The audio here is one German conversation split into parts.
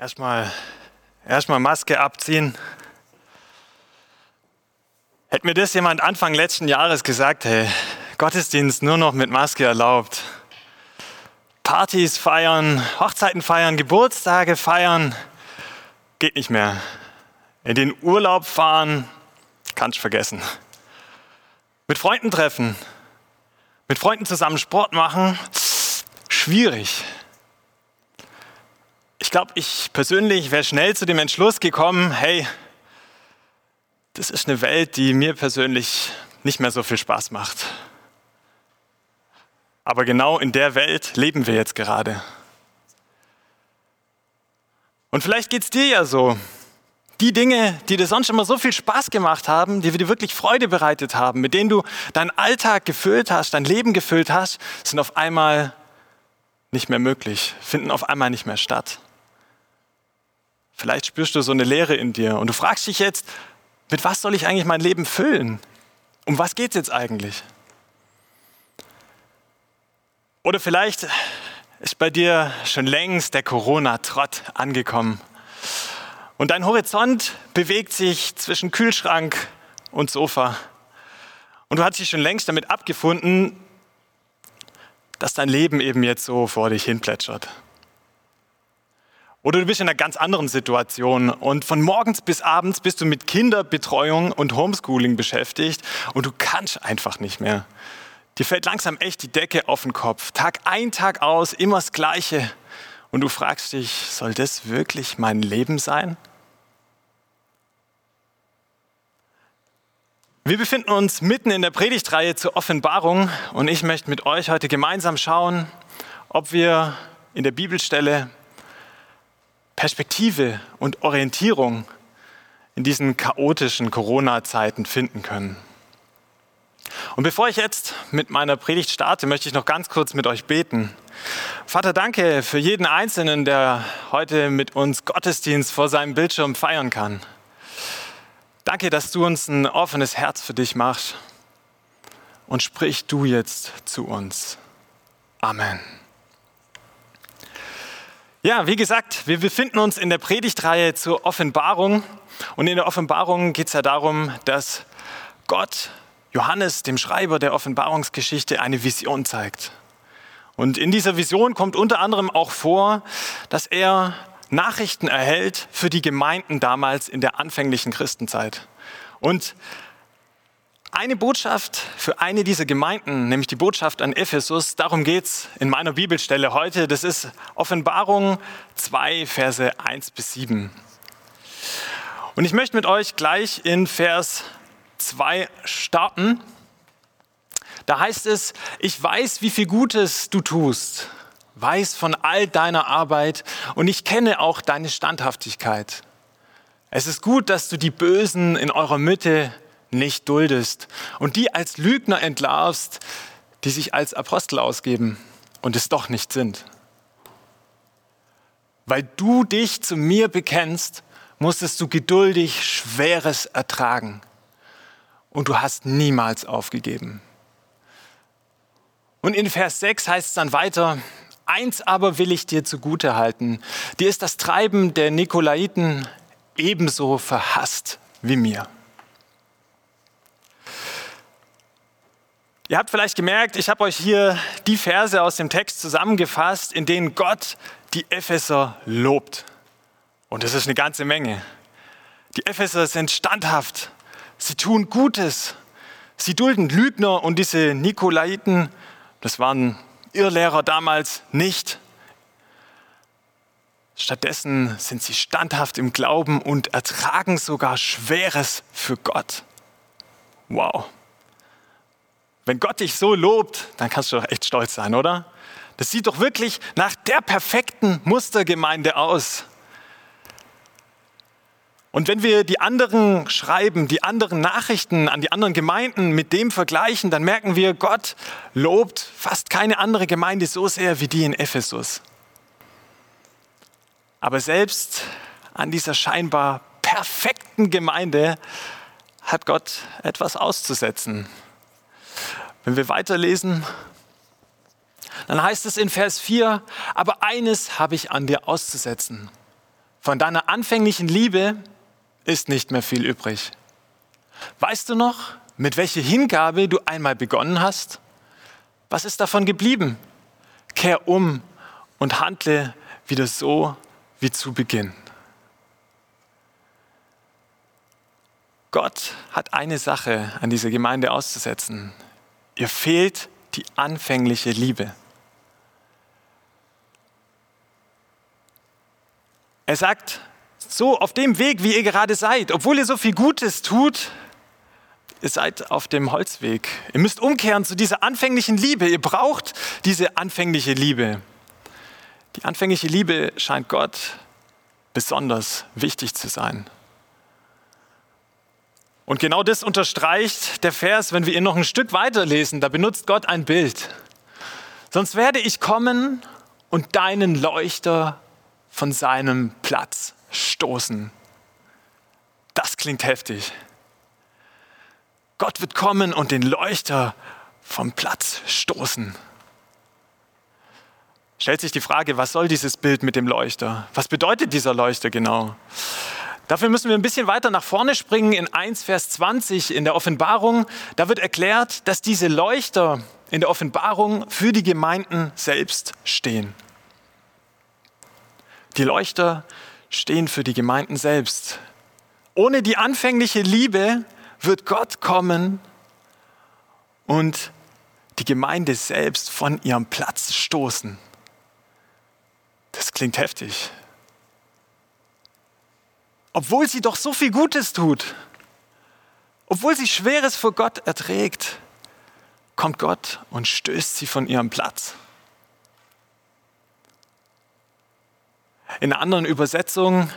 Erstmal erstmal Maske abziehen. Hätte mir das jemand Anfang letzten Jahres gesagt, hey, Gottesdienst nur noch mit Maske erlaubt. Partys feiern, Hochzeiten feiern, Geburtstage feiern, geht nicht mehr. In den Urlaub fahren, kannst vergessen. Mit Freunden treffen, mit Freunden zusammen Sport machen, schwierig. Ich glaube, ich persönlich wäre schnell zu dem Entschluss gekommen, hey, das ist eine Welt, die mir persönlich nicht mehr so viel Spaß macht. Aber genau in der Welt leben wir jetzt gerade. Und vielleicht geht es dir ja so. Die Dinge, die dir sonst immer so viel Spaß gemacht haben, die dir wirklich Freude bereitet haben, mit denen du deinen Alltag gefüllt hast, dein Leben gefüllt hast, sind auf einmal nicht mehr möglich, finden auf einmal nicht mehr statt. Vielleicht spürst du so eine Leere in dir und du fragst dich jetzt, mit was soll ich eigentlich mein Leben füllen? Um was geht es jetzt eigentlich? Oder vielleicht ist bei dir schon längst der Corona-Trott angekommen. Und dein Horizont bewegt sich zwischen Kühlschrank und Sofa. Und du hast dich schon längst damit abgefunden, dass dein Leben eben jetzt so vor dich hin plätschert. Oder du bist in einer ganz anderen Situation und von morgens bis abends bist du mit Kinderbetreuung und Homeschooling beschäftigt und du kannst einfach nicht mehr. Dir fällt langsam echt die Decke auf den Kopf. Tag ein, Tag aus, immer das Gleiche. Und du fragst dich, soll das wirklich mein Leben sein? Wir befinden uns mitten in der Predigtreihe zur Offenbarung und ich möchte mit euch heute gemeinsam schauen, ob wir in der Bibelstelle Perspektive und Orientierung in diesen chaotischen Corona-Zeiten finden können. Und bevor ich jetzt mit meiner Predigt starte, möchte ich noch ganz kurz mit euch beten. Vater, danke für jeden Einzelnen, der heute mit uns Gottesdienst vor seinem Bildschirm feiern kann. Danke, dass du uns ein offenes Herz für dich machst. Und sprich du jetzt zu uns. Amen. Ja, wie gesagt, wir befinden uns in der Predigtreihe zur Offenbarung. Und in der Offenbarung geht es ja darum, dass Gott Johannes, dem Schreiber der Offenbarungsgeschichte, eine Vision zeigt. Und in dieser Vision kommt unter anderem auch vor, dass er Nachrichten erhält für die Gemeinden damals in der anfänglichen Christenzeit. Und eine Botschaft für eine dieser Gemeinden, nämlich die Botschaft an Ephesus, darum geht es in meiner Bibelstelle heute. Das ist Offenbarung 2, Verse 1 bis 7. Und ich möchte mit euch gleich in Vers 2 starten. Da heißt es, ich weiß, wie viel Gutes du tust, weiß von all deiner Arbeit und ich kenne auch deine Standhaftigkeit. Es ist gut, dass du die Bösen in eurer Mitte nicht duldest und die als Lügner entlarvst, die sich als Apostel ausgeben und es doch nicht sind. Weil du dich zu mir bekennst, musstest du geduldig Schweres ertragen und du hast niemals aufgegeben. Und in Vers 6 heißt es dann weiter, eins aber will ich dir zugute halten, dir ist das Treiben der Nikolaiten ebenso verhasst wie mir. Ihr habt vielleicht gemerkt, ich habe euch hier die Verse aus dem Text zusammengefasst, in denen Gott die Epheser lobt. Und das ist eine ganze Menge. Die Epheser sind standhaft, sie tun Gutes, sie dulden Lügner und diese Nikolaiten, das waren Irrlehrer damals nicht. Stattdessen sind sie standhaft im Glauben und ertragen sogar Schweres für Gott. Wow. Wenn Gott dich so lobt, dann kannst du doch echt stolz sein, oder? Das sieht doch wirklich nach der perfekten Mustergemeinde aus. Und wenn wir die anderen schreiben, die anderen Nachrichten an die anderen Gemeinden mit dem vergleichen, dann merken wir, Gott lobt fast keine andere Gemeinde so sehr wie die in Ephesus. Aber selbst an dieser scheinbar perfekten Gemeinde hat Gott etwas auszusetzen. Wenn wir weiterlesen, dann heißt es in Vers 4, aber eines habe ich an dir auszusetzen. von deiner anfänglichen Liebe ist nicht mehr viel übrig. Weißt du noch, mit welcher Hingabe du einmal begonnen hast? Was ist davon geblieben? Kehr um und handle wieder so wie zu Beginn. Gott hat eine Sache an dieser Gemeinde auszusetzen. Ihr fehlt die anfängliche Liebe. Er sagt, so auf dem Weg, wie ihr gerade seid, obwohl ihr so viel Gutes tut, ihr seid auf dem Holzweg. Ihr müsst umkehren zu dieser anfänglichen Liebe. Ihr braucht diese anfängliche Liebe. Die anfängliche Liebe scheint Gott besonders wichtig zu sein. Und genau das unterstreicht der Vers, wenn wir ihn noch ein Stück weiterlesen. Da benutzt Gott ein Bild. Sonst werde ich kommen und deinen Leuchter von seinem Platz stoßen. Das klingt heftig. Gott wird kommen und den Leuchter vom Platz stoßen. Stellt sich die Frage, was soll dieses Bild mit dem Leuchter? Was bedeutet dieser Leuchter genau? Dafür müssen wir ein bisschen weiter nach vorne springen in 1 Vers 20 in der Offenbarung. Da wird erklärt, dass diese Leuchter in der Offenbarung für die Gemeinden selbst stehen. Die Leuchter stehen für die Gemeinden selbst. Ohne die anfängliche Liebe wird Gott kommen und die Gemeinde selbst von ihrem Platz stoßen. Das klingt heftig. Obwohl sie doch so viel Gutes tut, obwohl sie Schweres vor Gott erträgt, kommt Gott und stößt sie von ihrem Platz. In einer anderen Übersetzung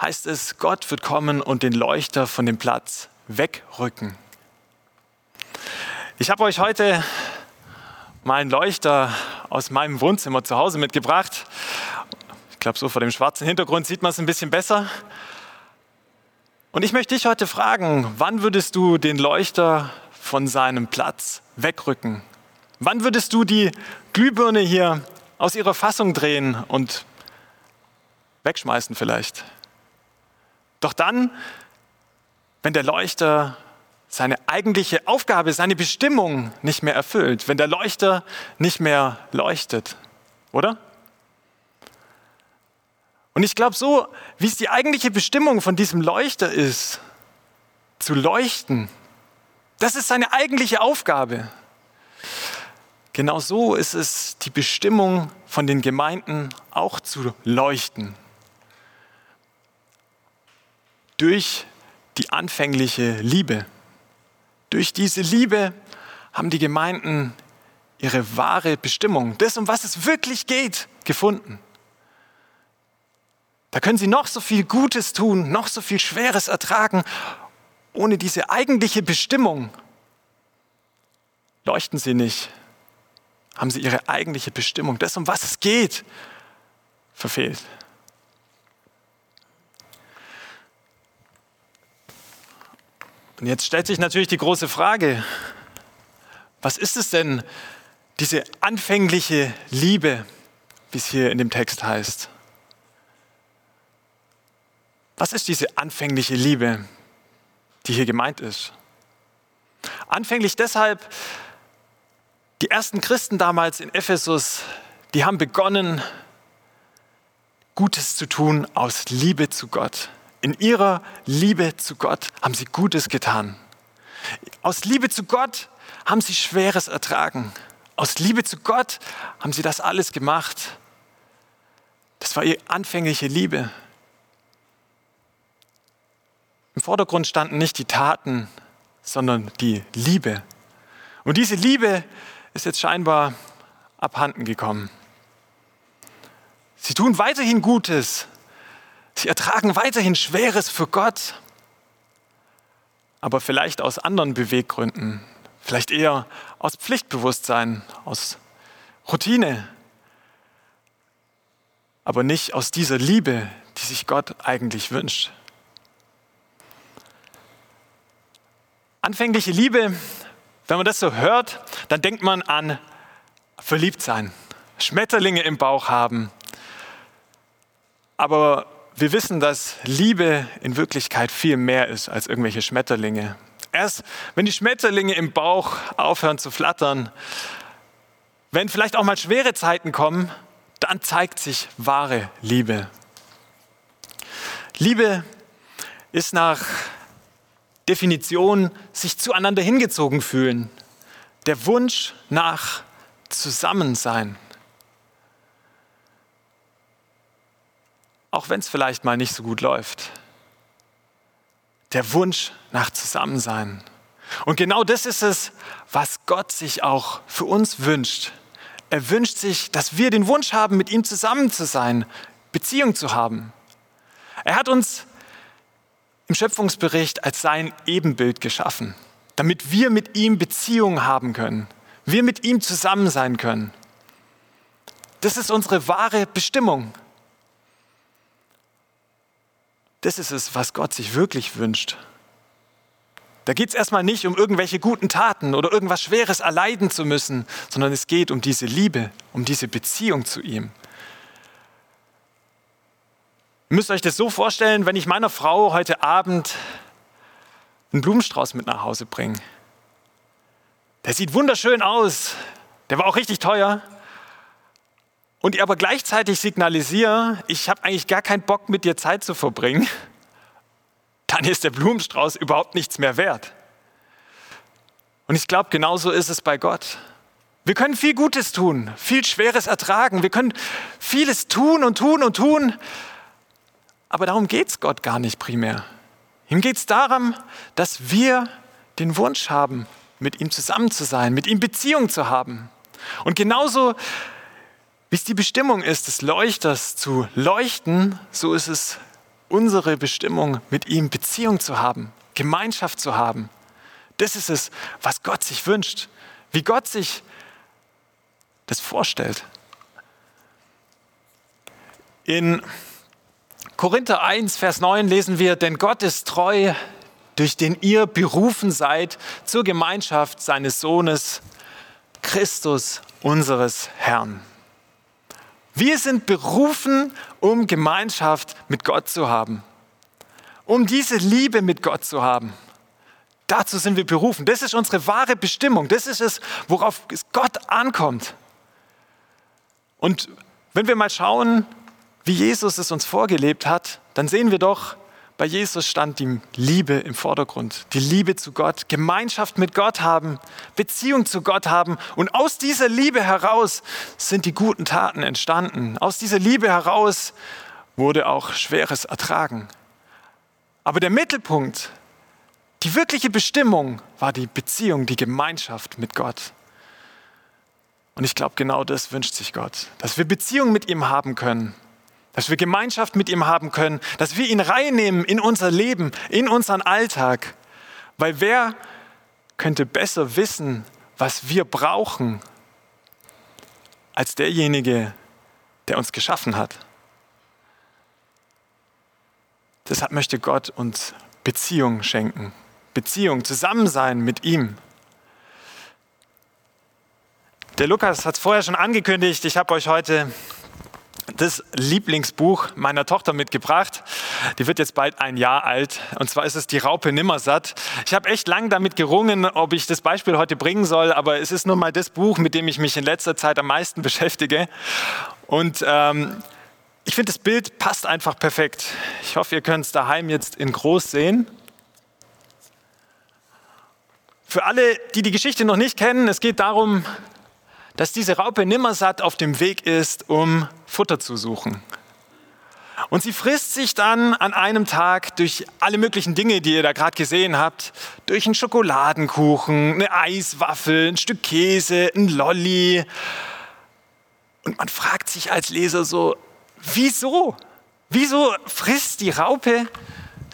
heißt es, Gott wird kommen und den Leuchter von dem Platz wegrücken. Ich habe euch heute mal einen Leuchter aus meinem Wohnzimmer zu Hause mitgebracht. Ich glaube, so vor dem schwarzen Hintergrund sieht man es ein bisschen besser. Und ich möchte dich heute fragen, wann würdest du den Leuchter von seinem Platz wegrücken? Wann würdest du die Glühbirne hier aus ihrer Fassung drehen und wegschmeißen vielleicht? Doch dann, wenn der Leuchter seine eigentliche Aufgabe, seine Bestimmung nicht mehr erfüllt, wenn der Leuchter nicht mehr leuchtet, oder? Und ich glaube, so wie es die eigentliche Bestimmung von diesem Leuchter ist, zu leuchten, das ist seine eigentliche Aufgabe. Genau so ist es die Bestimmung von den Gemeinden auch zu leuchten. Durch die anfängliche Liebe. Durch diese Liebe haben die Gemeinden ihre wahre Bestimmung, das, um was es wirklich geht, gefunden. Da können sie noch so viel Gutes tun, noch so viel Schweres ertragen. Ohne diese eigentliche Bestimmung leuchten sie nicht. Haben sie ihre eigentliche Bestimmung, das, um was es geht, verfehlt. Und jetzt stellt sich natürlich die große Frage, was ist es denn, diese anfängliche Liebe, wie es hier in dem Text heißt? Was ist diese anfängliche Liebe, die hier gemeint ist? Anfänglich deshalb, die ersten Christen damals in Ephesus, die haben begonnen, Gutes zu tun aus Liebe zu Gott. In ihrer Liebe zu Gott haben sie Gutes getan. Aus Liebe zu Gott haben sie Schweres ertragen. Aus Liebe zu Gott haben sie das alles gemacht. Das war ihre anfängliche Liebe. Im Vordergrund standen nicht die Taten, sondern die Liebe. Und diese Liebe ist jetzt scheinbar abhanden gekommen. Sie tun weiterhin Gutes, Sie ertragen weiterhin Schweres für Gott, aber vielleicht aus anderen Beweggründen, vielleicht eher aus Pflichtbewusstsein, aus Routine, aber nicht aus dieser Liebe, die sich Gott eigentlich wünscht. Anfängliche Liebe, wenn man das so hört, dann denkt man an Verliebtsein, Schmetterlinge im Bauch haben, Aber wir wissen, dass Liebe in Wirklichkeit viel mehr ist als irgendwelche Schmetterlinge. Erst wenn die Schmetterlinge im Bauch aufhören zu flattern, wenn vielleicht auch mal schwere Zeiten kommen, dann zeigt sich wahre Liebe. Liebe ist nach Definition sich zueinander hingezogen fühlen. Der Wunsch nach Zusammensein. Auch wenn es vielleicht mal nicht so gut läuft. Der Wunsch nach Zusammensein. Und genau das ist es, was Gott sich auch für uns wünscht. Er wünscht sich, dass wir den Wunsch haben, mit ihm zusammen zu sein, Beziehung zu haben. Er hat uns im Schöpfungsbericht als sein Ebenbild geschaffen, damit wir mit ihm Beziehung haben können, wir mit ihm zusammen sein können. Das ist unsere wahre Bestimmung. Das ist es, was Gott sich wirklich wünscht. Da geht es erstmal nicht um irgendwelche guten Taten oder irgendwas Schweres erleiden zu müssen, sondern es geht um diese Liebe, um diese Beziehung zu ihm. Ihr müsst euch das so vorstellen, wenn ich meiner Frau heute Abend einen Blumenstrauß mit nach Hause bringe. Der sieht wunderschön aus, der war auch richtig teuer. Und ihr aber gleichzeitig signalisiere, ich habe eigentlich gar keinen Bock, mit dir Zeit zu verbringen, dann ist der Blumenstrauß überhaupt nichts mehr wert. Und ich glaube, genauso ist es bei Gott. Wir können viel Gutes tun, viel Schweres ertragen. Wir können vieles tun und tun und tun. Aber darum geht es Gott gar nicht primär. Ihm geht es darum, dass wir den Wunsch haben, mit ihm zusammen zu sein, mit ihm Beziehung zu haben. Und genauso wie es die Bestimmung ist, des Leuchters zu leuchten, so ist es unsere Bestimmung, mit ihm Beziehung zu haben, Gemeinschaft zu haben. Das ist es, was Gott sich wünscht, wie Gott sich das vorstellt. In Korinther 1, Vers 9 lesen wir, denn Gott ist treu, durch den ihr berufen seid zur Gemeinschaft seines Sohnes, Christus, unseres Herrn. Wir sind berufen, um Gemeinschaft mit Gott zu haben, um diese Liebe mit Gott zu haben. Dazu sind wir berufen. Das ist unsere wahre Bestimmung. Das ist es, worauf es Gott ankommt. Und wenn wir mal schauen, wie Jesus es uns vorgelebt hat, dann sehen wir doch, bei Jesus stand die Liebe im Vordergrund. Die Liebe zu Gott, Gemeinschaft mit Gott haben, Beziehung zu Gott haben. Und aus dieser Liebe heraus sind die guten Taten entstanden. Aus dieser Liebe heraus wurde auch Schweres ertragen. Aber der Mittelpunkt, die wirkliche Bestimmung war die Beziehung, die Gemeinschaft mit Gott. Und ich glaube, genau das wünscht sich Gott, dass wir Beziehung mit ihm haben können dass wir Gemeinschaft mit ihm haben können, dass wir ihn reinnehmen in unser Leben, in unseren Alltag. Weil wer könnte besser wissen, was wir brauchen, als derjenige, der uns geschaffen hat? Deshalb möchte Gott uns Beziehung schenken. Beziehung, Zusammensein mit ihm. Der Lukas hat es vorher schon angekündigt. Ich habe euch heute das Lieblingsbuch meiner Tochter mitgebracht. Die wird jetzt bald ein Jahr alt. Und zwar ist es Die Raupe Nimmersatt. Ich habe echt lang damit gerungen, ob ich das Beispiel heute bringen soll, aber es ist nun mal das Buch, mit dem ich mich in letzter Zeit am meisten beschäftige. Und ähm, ich finde, das Bild passt einfach perfekt. Ich hoffe, ihr könnt es daheim jetzt in groß sehen. Für alle, die die Geschichte noch nicht kennen, es geht darum, dass diese Raupe nimmersatt auf dem Weg ist, um Futter zu suchen. Und sie frisst sich dann an einem Tag durch alle möglichen Dinge, die ihr da gerade gesehen habt, durch einen Schokoladenkuchen, eine Eiswaffel, ein Stück Käse, ein Lolli. Und man fragt sich als Leser so, wieso? Wieso frisst die Raupe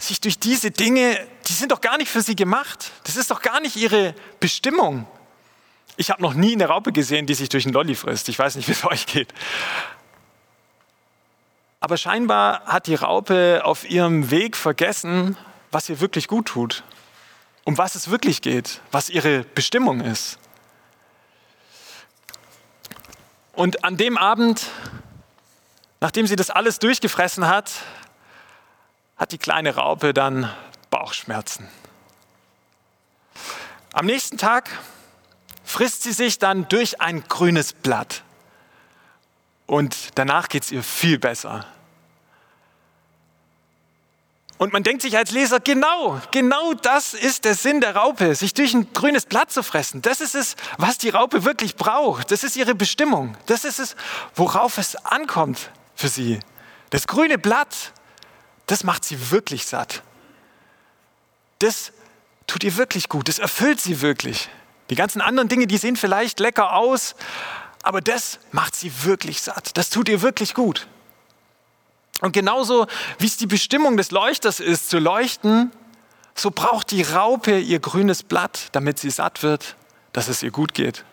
sich durch diese Dinge, die sind doch gar nicht für sie gemacht. Das ist doch gar nicht ihre Bestimmung. Ich habe noch nie eine Raupe gesehen, die sich durch einen Lolli frisst. Ich weiß nicht, wie es euch geht. Aber scheinbar hat die Raupe auf ihrem Weg vergessen, was ihr wirklich gut tut, um was es wirklich geht, was ihre Bestimmung ist. Und an dem Abend Nachdem sie das alles durchgefressen hat, hat die kleine Raupe dann Bauchschmerzen. Am nächsten Tag frisst sie sich dann durch ein grünes Blatt. Und danach geht es ihr viel besser. Und man denkt sich als Leser, genau, genau das ist der Sinn der Raupe, sich durch ein grünes Blatt zu fressen. Das ist es, was die Raupe wirklich braucht. Das ist ihre Bestimmung. Das ist es, worauf es ankommt für sie. Das grüne Blatt, das macht sie wirklich satt. Das tut ihr wirklich gut. Das erfüllt sie wirklich. Die ganzen anderen Dinge, die sehen vielleicht lecker aus, aber das macht sie wirklich satt. Das tut ihr wirklich gut. Und genauso wie es die Bestimmung des Leuchters ist, zu leuchten, so braucht die Raupe ihr grünes Blatt, damit sie satt wird, dass es ihr gut geht.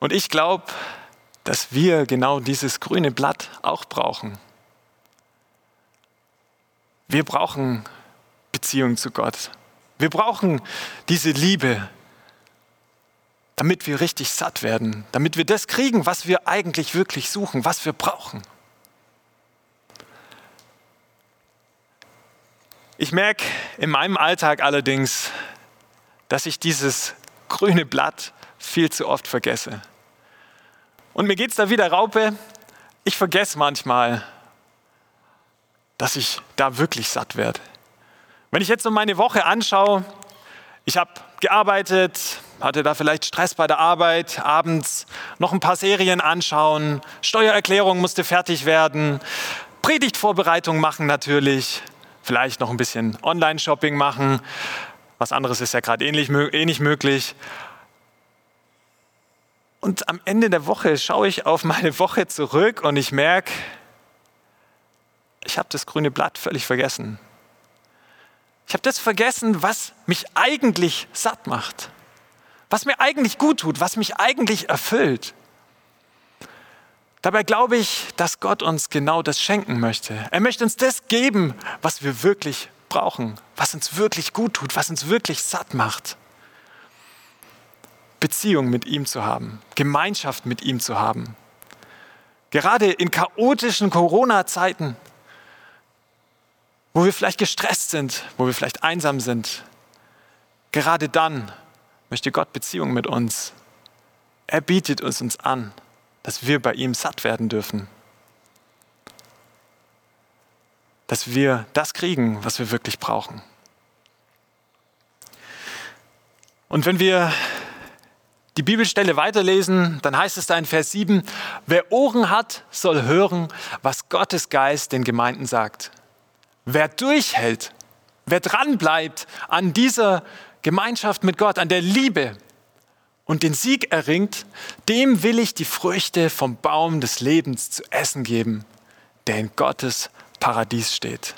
Und ich glaube, dass wir genau dieses grüne Blatt auch brauchen. Wir brauchen Beziehung zu Gott. Wir brauchen diese Liebe, damit wir richtig satt werden, damit wir das kriegen, was wir eigentlich wirklich suchen, was wir brauchen. Ich merke in meinem Alltag allerdings, dass ich dieses grüne Blatt viel zu oft vergesse. Und mir geht es da wieder Raupe. Ich vergesse manchmal, dass ich da wirklich satt werde. Wenn ich jetzt so meine Woche anschaue, ich habe gearbeitet, hatte da vielleicht Stress bei der Arbeit, abends noch ein paar Serien anschauen, Steuererklärung musste fertig werden, Predigtvorbereitung machen natürlich, vielleicht noch ein bisschen Online-Shopping machen. Was anderes ist ja gerade ähnlich, eh nicht möglich. Und am Ende der Woche schaue ich auf meine Woche zurück und ich merke, ich habe das grüne Blatt völlig vergessen. Ich habe das vergessen, was mich eigentlich satt macht was mir eigentlich gut tut, was mich eigentlich erfüllt. Dabei glaube ich, dass Gott uns genau das schenken möchte. Er möchte uns das geben, was wir wirklich brauchen, was uns wirklich gut tut, was uns wirklich satt macht. Beziehung mit ihm zu haben, Gemeinschaft mit ihm zu haben. Gerade in chaotischen Corona-Zeiten, wo wir vielleicht gestresst sind, wo wir vielleicht einsam sind, gerade dann möchte Gott Beziehung mit uns. Er bietet es uns an, dass wir bei ihm satt werden dürfen. Dass wir das kriegen, was wir wirklich brauchen. Und wenn wir die Bibelstelle weiterlesen, dann heißt es da in Vers 7, wer Ohren hat, soll hören, was Gottes Geist den Gemeinden sagt. Wer durchhält, wer dranbleibt an dieser Gemeinschaft mit Gott, an der Liebe und den Sieg erringt, dem will ich die Früchte vom Baum des Lebens zu essen geben, der in Gottes Paradies steht.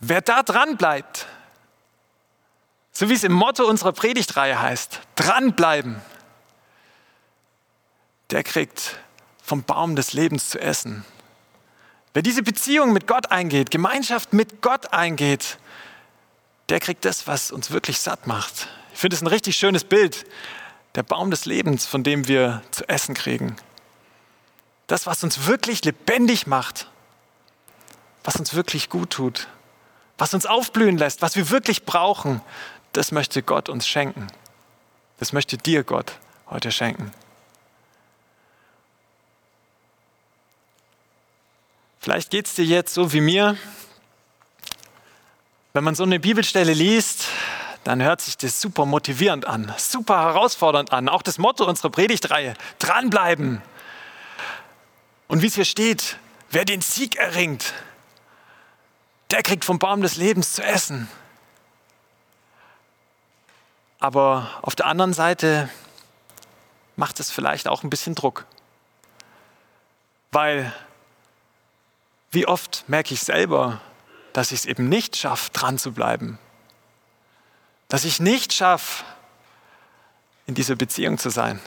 Wer da dran bleibt, so wie es im Motto unserer Predigtreihe heißt, dranbleiben, der kriegt vom Baum des Lebens zu essen. Wer diese Beziehung mit Gott eingeht, Gemeinschaft mit Gott eingeht, der kriegt das, was uns wirklich satt macht. Ich finde es ein richtig schönes Bild. Der Baum des Lebens, von dem wir zu essen kriegen. Das, was uns wirklich lebendig macht, was uns wirklich gut tut, was uns aufblühen lässt, was wir wirklich brauchen, das möchte Gott uns schenken. Das möchte dir Gott heute schenken. Vielleicht geht es dir jetzt so wie mir, wenn man so eine Bibelstelle liest, dann hört sich das super motivierend an, super herausfordernd an. Auch das Motto unserer Predigtreihe, dranbleiben. Und wie es hier steht, wer den Sieg erringt, der kriegt vom Baum des Lebens zu essen. Aber auf der anderen Seite macht es vielleicht auch ein bisschen Druck. Weil wie oft merke ich selber, dass ich es eben nicht schaffe, dran zu bleiben. Dass ich nicht schaffe, in dieser Beziehung zu sein.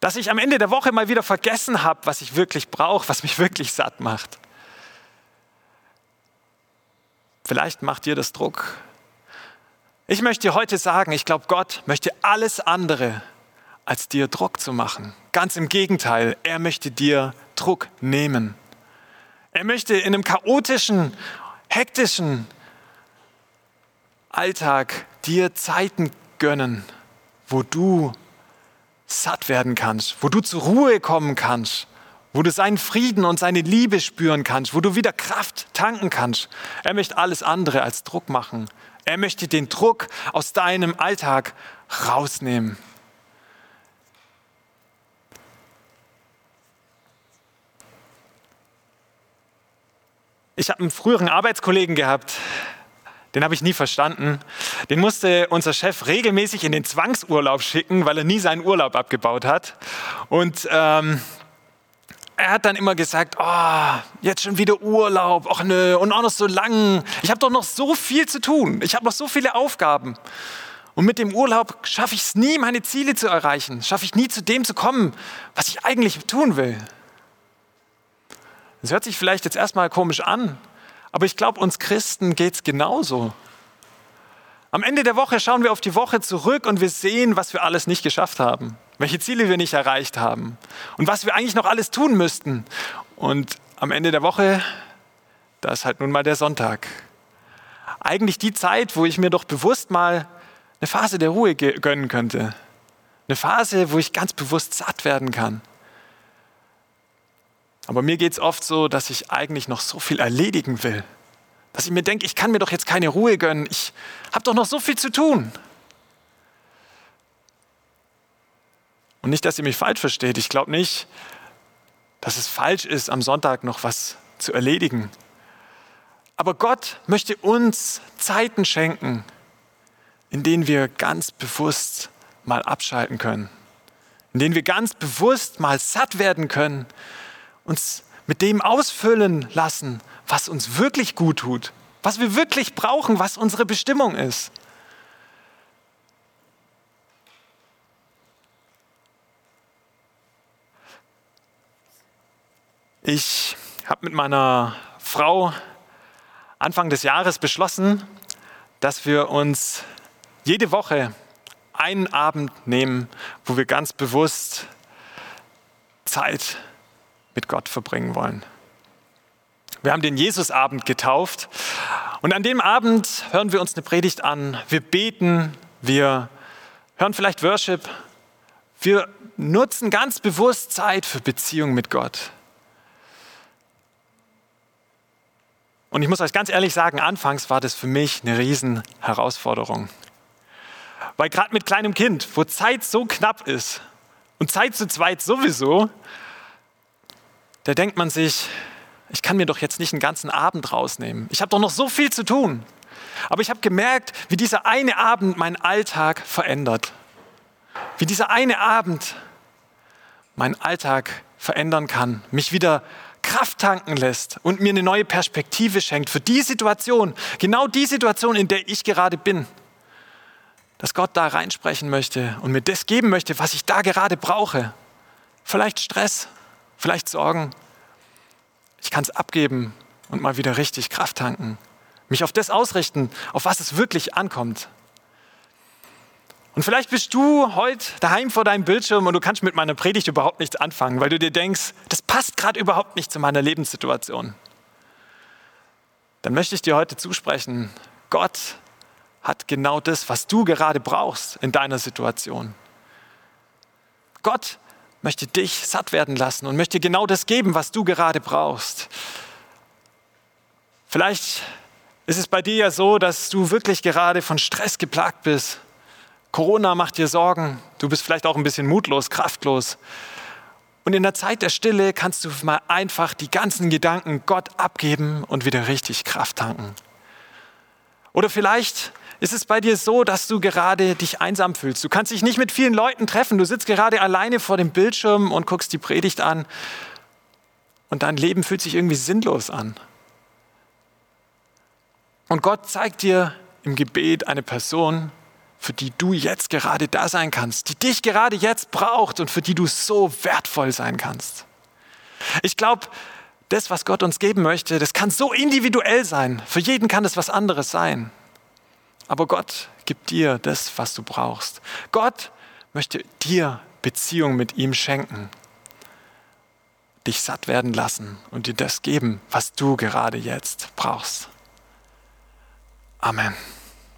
Dass ich am Ende der Woche mal wieder vergessen habe, was ich wirklich brauche, was mich wirklich satt macht. Vielleicht macht dir das Druck. Ich möchte dir heute sagen, ich glaube, Gott möchte alles andere, als dir Druck zu machen. Ganz im Gegenteil, er möchte dir Druck nehmen. Er möchte in einem chaotischen, hektischen Alltag dir Zeiten gönnen, wo du satt werden kannst, wo du zur Ruhe kommen kannst, wo du seinen Frieden und seine Liebe spüren kannst, wo du wieder Kraft tanken kannst. Er möchte alles andere als Druck machen. Er möchte den Druck aus deinem Alltag rausnehmen. Ich habe einen früheren Arbeitskollegen gehabt, den habe ich nie verstanden. Den musste unser Chef regelmäßig in den Zwangsurlaub schicken, weil er nie seinen Urlaub abgebaut hat. Und ähm, er hat dann immer gesagt, oh, jetzt schon wieder Urlaub, ach nö, und auch noch so lang. Ich habe doch noch so viel zu tun. Ich habe noch so viele Aufgaben. Und mit dem Urlaub schaffe ich es nie, meine Ziele zu erreichen. Schaffe ich nie zu dem zu kommen, was ich eigentlich tun will. Das hört sich vielleicht jetzt erstmal komisch an, aber ich glaube, uns Christen geht es genauso. Am Ende der Woche schauen wir auf die Woche zurück und wir sehen, was wir alles nicht geschafft haben, welche Ziele wir nicht erreicht haben und was wir eigentlich noch alles tun müssten. Und am Ende der Woche, da ist halt nun mal der Sonntag. Eigentlich die Zeit, wo ich mir doch bewusst mal eine Phase der Ruhe gönnen könnte. Eine Phase, wo ich ganz bewusst satt werden kann. Aber mir geht es oft so, dass ich eigentlich noch so viel erledigen will. Dass ich mir denke, ich kann mir doch jetzt keine Ruhe gönnen. Ich habe doch noch so viel zu tun. Und nicht, dass ihr mich falsch versteht. Ich glaube nicht, dass es falsch ist, am Sonntag noch was zu erledigen. Aber Gott möchte uns Zeiten schenken, in denen wir ganz bewusst mal abschalten können. In denen wir ganz bewusst mal satt werden können, uns mit dem ausfüllen lassen, was uns wirklich gut tut, was wir wirklich brauchen, was unsere Bestimmung ist. Ich habe mit meiner Frau Anfang des Jahres beschlossen, dass wir uns jede Woche einen Abend nehmen, wo wir ganz bewusst Zeit mit Gott verbringen wollen. Wir haben den Jesusabend getauft und an dem Abend hören wir uns eine Predigt an, wir beten, wir hören vielleicht Worship, wir nutzen ganz bewusst Zeit für Beziehung mit Gott. Und ich muss euch ganz ehrlich sagen, anfangs war das für mich eine riesen Herausforderung. Weil gerade mit kleinem Kind, wo Zeit so knapp ist und Zeit zu zweit sowieso, da denkt man sich, ich kann mir doch jetzt nicht einen ganzen Abend rausnehmen. Ich habe doch noch so viel zu tun. Aber ich habe gemerkt, wie dieser eine Abend meinen Alltag verändert. Wie dieser eine Abend meinen Alltag verändern kann, mich wieder Kraft tanken lässt und mir eine neue Perspektive schenkt für die Situation, genau die Situation, in der ich gerade bin. Dass Gott da reinsprechen möchte und mir das geben möchte, was ich da gerade brauche. Vielleicht Stress, vielleicht Sorgen. Ich kann es abgeben und mal wieder richtig Kraft tanken. Mich auf das ausrichten, auf was es wirklich ankommt. Und vielleicht bist du heute daheim vor deinem Bildschirm und du kannst mit meiner Predigt überhaupt nichts anfangen, weil du dir denkst, das passt gerade überhaupt nicht zu meiner Lebenssituation. Dann möchte ich dir heute zusprechen, Gott hat genau das, was du gerade brauchst in deiner Situation. Gott möchte dich satt werden lassen und möchte genau das geben, was du gerade brauchst. Vielleicht ist es bei dir ja so, dass du wirklich gerade von Stress geplagt bist. Corona macht dir Sorgen. Du bist vielleicht auch ein bisschen mutlos, kraftlos. Und in der Zeit der Stille kannst du mal einfach die ganzen Gedanken Gott abgeben und wieder richtig Kraft tanken. Oder vielleicht ist es bei dir so, dass du gerade dich einsam fühlst. Du kannst dich nicht mit vielen Leuten treffen. Du sitzt gerade alleine vor dem Bildschirm und guckst die Predigt an. Und dein Leben fühlt sich irgendwie sinnlos an. Und Gott zeigt dir im Gebet eine Person, für die du jetzt gerade da sein kannst, die dich gerade jetzt braucht und für die du so wertvoll sein kannst. Ich glaube, das, was Gott uns geben möchte, das kann so individuell sein. Für jeden kann es was anderes sein. Aber Gott gibt dir das, was du brauchst. Gott möchte dir Beziehung mit ihm schenken, dich satt werden lassen und dir das geben, was du gerade jetzt brauchst. Amen.